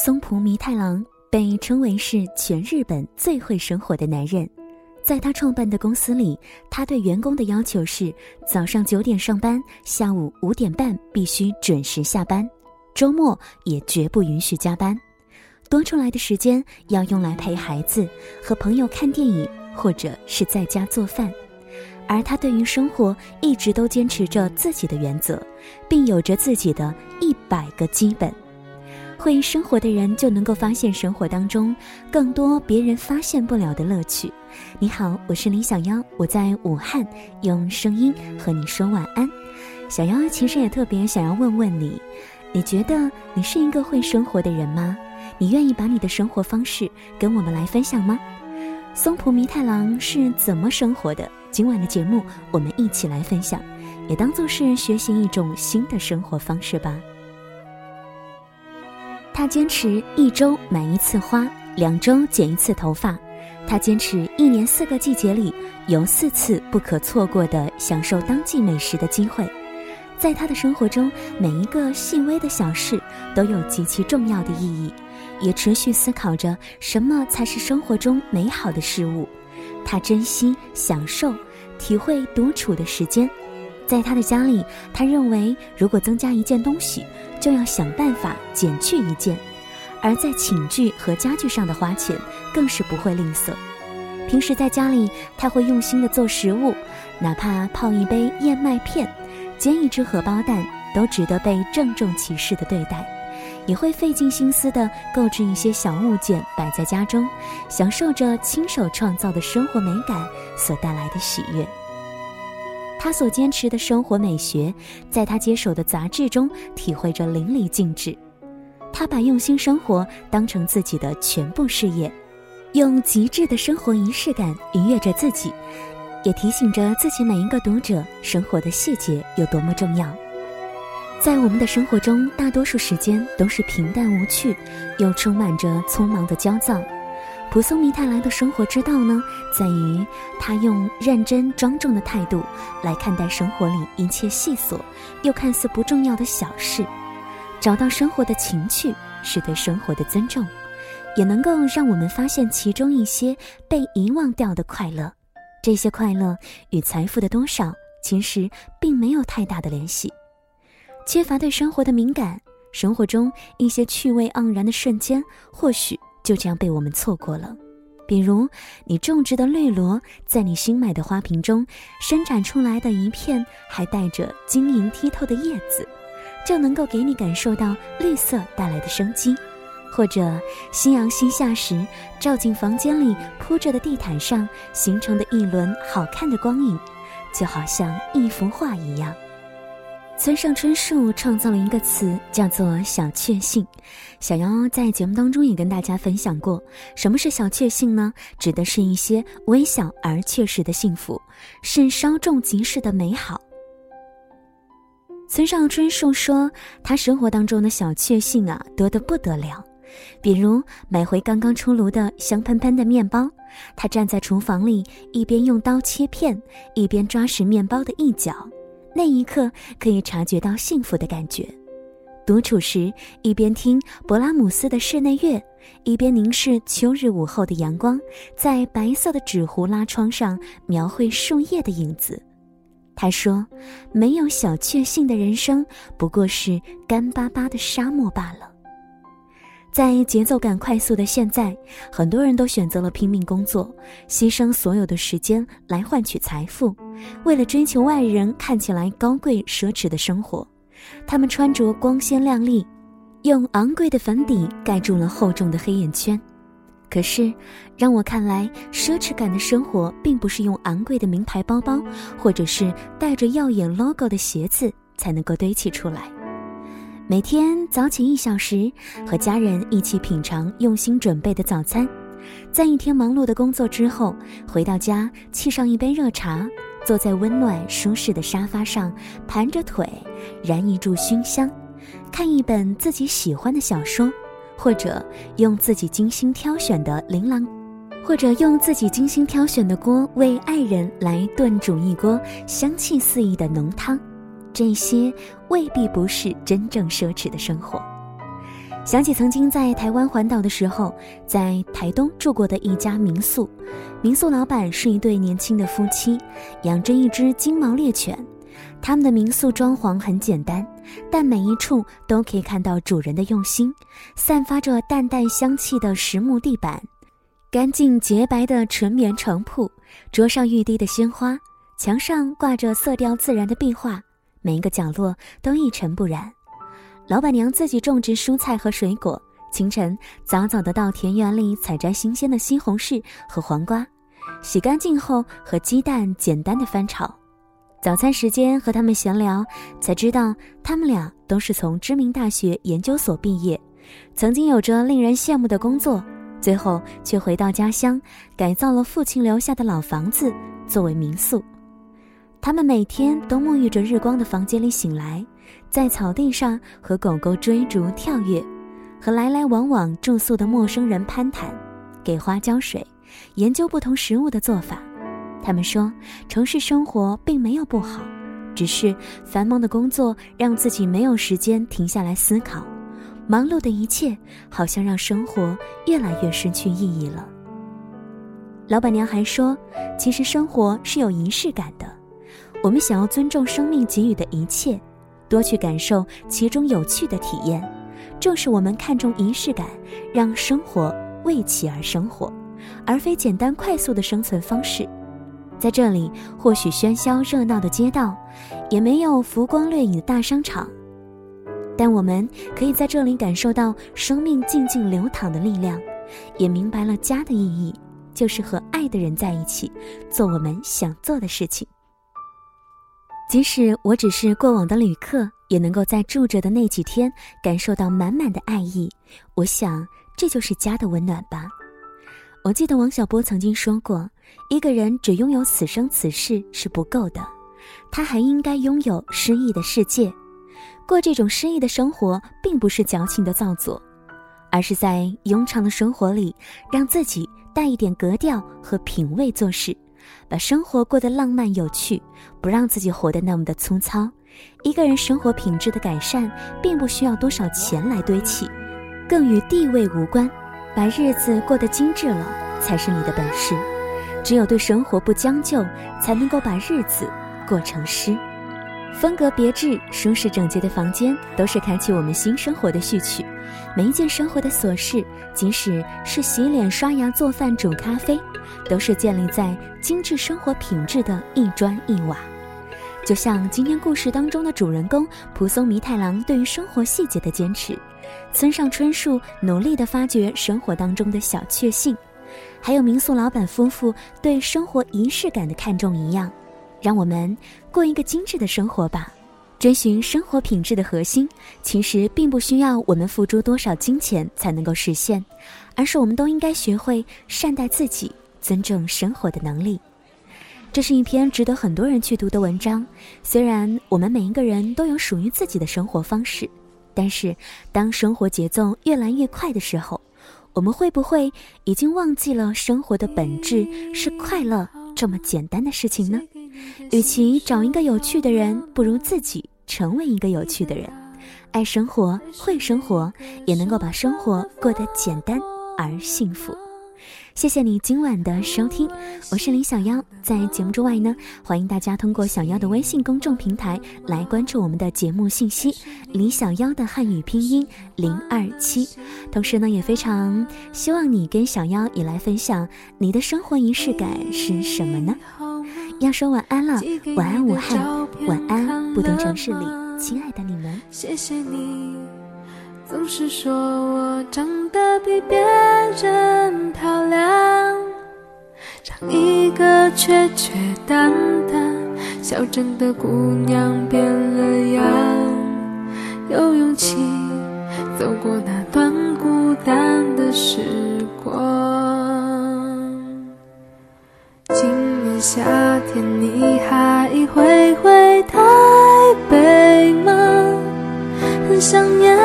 松浦弥太郎被称为是全日本最会生活的男人。在他创办的公司里，他对员工的要求是早上九点上班，下午五点半必须准时下班，周末也绝不允许加班。多出来的时间要用来陪孩子、和朋友看电影，或者是在家做饭。而他对于生活一直都坚持着自己的原则，并有着自己的一百个基本。会生活的人就能够发现生活当中更多别人发现不了的乐趣。你好，我是李小妖，我在武汉用声音和你说晚安。小妖其实也特别想要问问你，你觉得你是一个会生活的人吗？你愿意把你的生活方式跟我们来分享吗？松浦弥太郎是怎么生活的？今晚的节目我们一起来分享，也当做是学习一种新的生活方式吧。他坚持一周买一次花，两周剪一次头发。他坚持一年四个季节里有四次不可错过的享受当季美食的机会。在他的生活中，每一个细微的小事都有极其重要的意义，也持续思考着什么才是生活中美好的事物。他珍惜、享受、体会独处的时间。在他的家里，他认为如果增加一件东西，就要想办法减去一件；而在寝具和家具上的花钱更是不会吝啬。平时在家里，他会用心的做食物，哪怕泡一杯燕麦片、煎一只荷包蛋，都值得被郑重其事的对待。也会费尽心思的购置一些小物件摆在家中，享受着亲手创造的生活美感所带来的喜悦。他所坚持的生活美学，在他接手的杂志中体会着淋漓尽致。他把用心生活当成自己的全部事业，用极致的生活仪式感愉悦着自己，也提醒着自己每一个读者生活的细节有多么重要。在我们的生活中，大多数时间都是平淡无趣，又充满着匆忙的焦躁。蒲松弥太郎的生活之道呢，在于他用认真庄重的态度来看待生活里一切细琐又看似不重要的小事，找到生活的情趣是对生活的尊重，也能够让我们发现其中一些被遗忘掉的快乐。这些快乐与财富的多少其实并没有太大的联系。缺乏对生活的敏感，生活中一些趣味盎然的瞬间，或许。就这样被我们错过了，比如你种植的绿萝，在你新买的花瓶中伸展出来的一片还带着晶莹剔透的叶子，就能够给你感受到绿色带来的生机；或者夕阳西下时，照进房间里铺着的地毯上形成的一轮好看的光影，就好像一幅画一样。村上春树创造了一个词，叫做“小确幸”。小妖在节目当中也跟大家分享过，什么是小确幸呢？指的是一些微小而确实的幸福，是稍纵即逝的美好。村上春树说，他生活当中的小确幸啊，多得不得了。比如买回刚刚出炉的香喷喷的面包，他站在厨房里，一边用刀切片，一边抓实面包的一角。那一刻可以察觉到幸福的感觉。独处时，一边听勃拉姆斯的室内乐，一边凝视秋日午后的阳光，在白色的纸糊拉窗上描绘树叶的影子。他说：“没有小确幸的人生，不过是干巴巴的沙漠罢了。”在节奏感快速的现在，很多人都选择了拼命工作，牺牲所有的时间来换取财富，为了追求外人看起来高贵奢侈的生活，他们穿着光鲜亮丽，用昂贵的粉底盖住了厚重的黑眼圈。可是，让我看来，奢侈感的生活并不是用昂贵的名牌包包，或者是带着耀眼 logo 的鞋子才能够堆砌出来。每天早起一小时，和家人一起品尝用心准备的早餐，在一天忙碌的工作之后，回到家沏上一杯热茶，坐在温暖舒适的沙发上，盘着腿，燃一炷熏香，看一本自己喜欢的小说，或者用自己精心挑选的琳琅，或者用自己精心挑选的锅为爱人来炖煮一锅香气四溢的浓汤。这些未必不是真正奢侈的生活。想起曾经在台湾环岛的时候，在台东住过的一家民宿，民宿老板是一对年轻的夫妻，养着一只金毛猎犬。他们的民宿装潢很简单，但每一处都可以看到主人的用心，散发着淡淡香气的实木地板，干净洁白的纯棉床铺，桌上玉滴的鲜花，墙上挂着色调自然的壁画，每一个角落都一尘不染。老板娘自己种植蔬菜和水果，清晨早早的到田园里采摘新鲜的西红柿和黄瓜，洗干净后和鸡蛋简单的翻炒。早餐时间和他们闲聊，才知道他们俩都是从知名大学研究所毕业，曾经有着令人羡慕的工作，最后却回到家乡，改造了父亲留下的老房子作为民宿。他们每天都沐浴着日光的房间里醒来。在草地上和狗狗追逐跳跃，和来来往往住宿的陌生人攀谈，给花浇水，研究不同食物的做法。他们说，城市生活并没有不好，只是繁忙的工作让自己没有时间停下来思考，忙碌的一切好像让生活越来越失去意义了。老板娘还说，其实生活是有仪式感的，我们想要尊重生命给予的一切。多去感受其中有趣的体验，正是我们看重仪式感，让生活为其而生活，而非简单快速的生存方式。在这里，或许喧嚣热闹的街道，也没有浮光掠影的大商场，但我们可以在这里感受到生命静静流淌的力量，也明白了家的意义，就是和爱的人在一起，做我们想做的事情。即使我只是过往的旅客，也能够在住着的那几天感受到满满的爱意。我想，这就是家的温暖吧。我记得王小波曾经说过：“一个人只拥有此生此世是不够的，他还应该拥有诗意的世界。过这种诗意的生活，并不是矫情的造作，而是在庸常的生活里，让自己带一点格调和品味做事。”把生活过得浪漫有趣，不让自己活得那么的粗糙。一个人生活品质的改善，并不需要多少钱来堆砌，更与地位无关。把日子过得精致了，才是你的本事。只有对生活不将就，才能够把日子过成诗。风格别致、舒适整洁的房间，都是开启我们新生活的序曲。每一件生活的琐事，即使是洗脸、刷牙、做饭、煮咖啡，都是建立在精致生活品质的一砖一瓦。就像今天故事当中的主人公蒲松弥太郎对于生活细节的坚持，村上春树努力地发掘生活当中的小确幸，还有民宿老板夫妇对生活仪式感的看重一样，让我们过一个精致的生活吧。追寻生活品质的核心，其实并不需要我们付出多少金钱才能够实现，而是我们都应该学会善待自己、尊重生活的能力。这是一篇值得很多人去读的文章。虽然我们每一个人都有属于自己的生活方式，但是当生活节奏越来越快的时候，我们会不会已经忘记了生活的本质是快乐这么简单的事情呢？与其找一个有趣的人，不如自己成为一个有趣的人。爱生活，会生活，也能够把生活过得简单而幸福。谢谢你今晚的收听，我是林小妖。在节目之外呢，欢迎大家通过小妖的微信公众平台来关注我们的节目信息。李小妖的汉语拼音零二七。同时呢，也非常希望你跟小妖也来分享你的生活仪式感是什么呢？要说晚安了，晚安武汉，晚安不同城市里亲爱的你们。谢谢你，总是说我长得比别人漂亮，像一个缺缺淡淡小镇的姑娘变了样，有勇气走过那段孤单的时光。夏天你还会回台北吗？很想念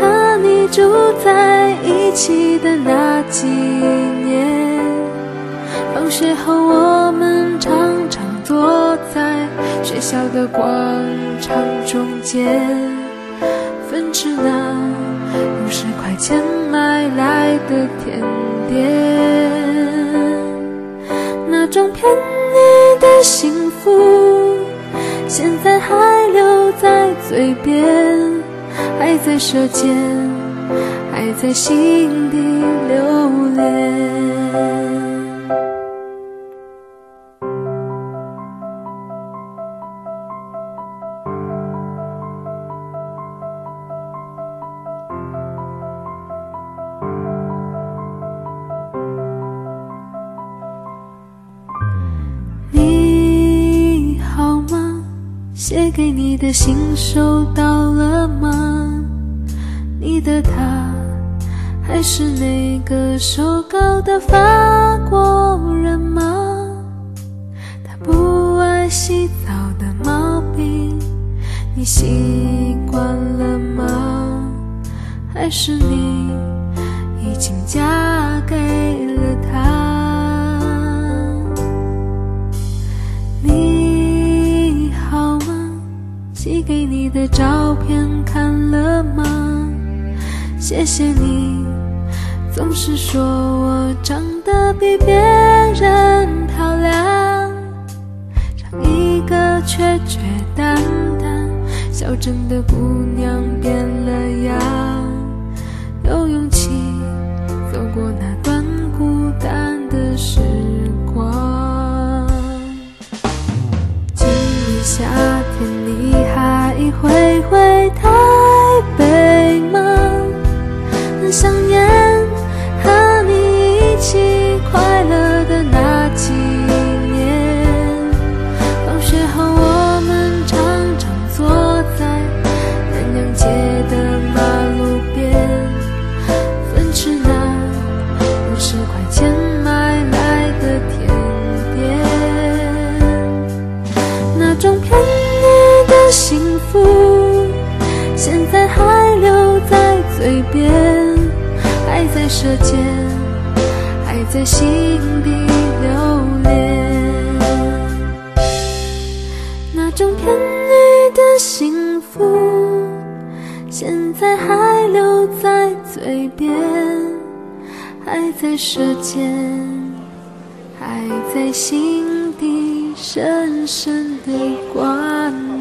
和你住在一起的那几年。放学后我们常常坐在学校的广场中间，分吃那。钱买来的甜点，那种骗你的幸福，现在还留在嘴边，还在舌尖，还在心底留恋。给你的信收到了吗？你的他还是那个瘦高的法国人吗？他不爱洗澡的毛病你习惯了吗？还是你已经嫁给照片看了吗？谢谢你，总是说我长得比别人漂亮，像一个缺缺淡淡小镇的姑娘变了样，舌尖，还在心底留恋。那种甜蜜的幸福，现在还留在嘴边，还在舌尖，还在心底深深的挂念。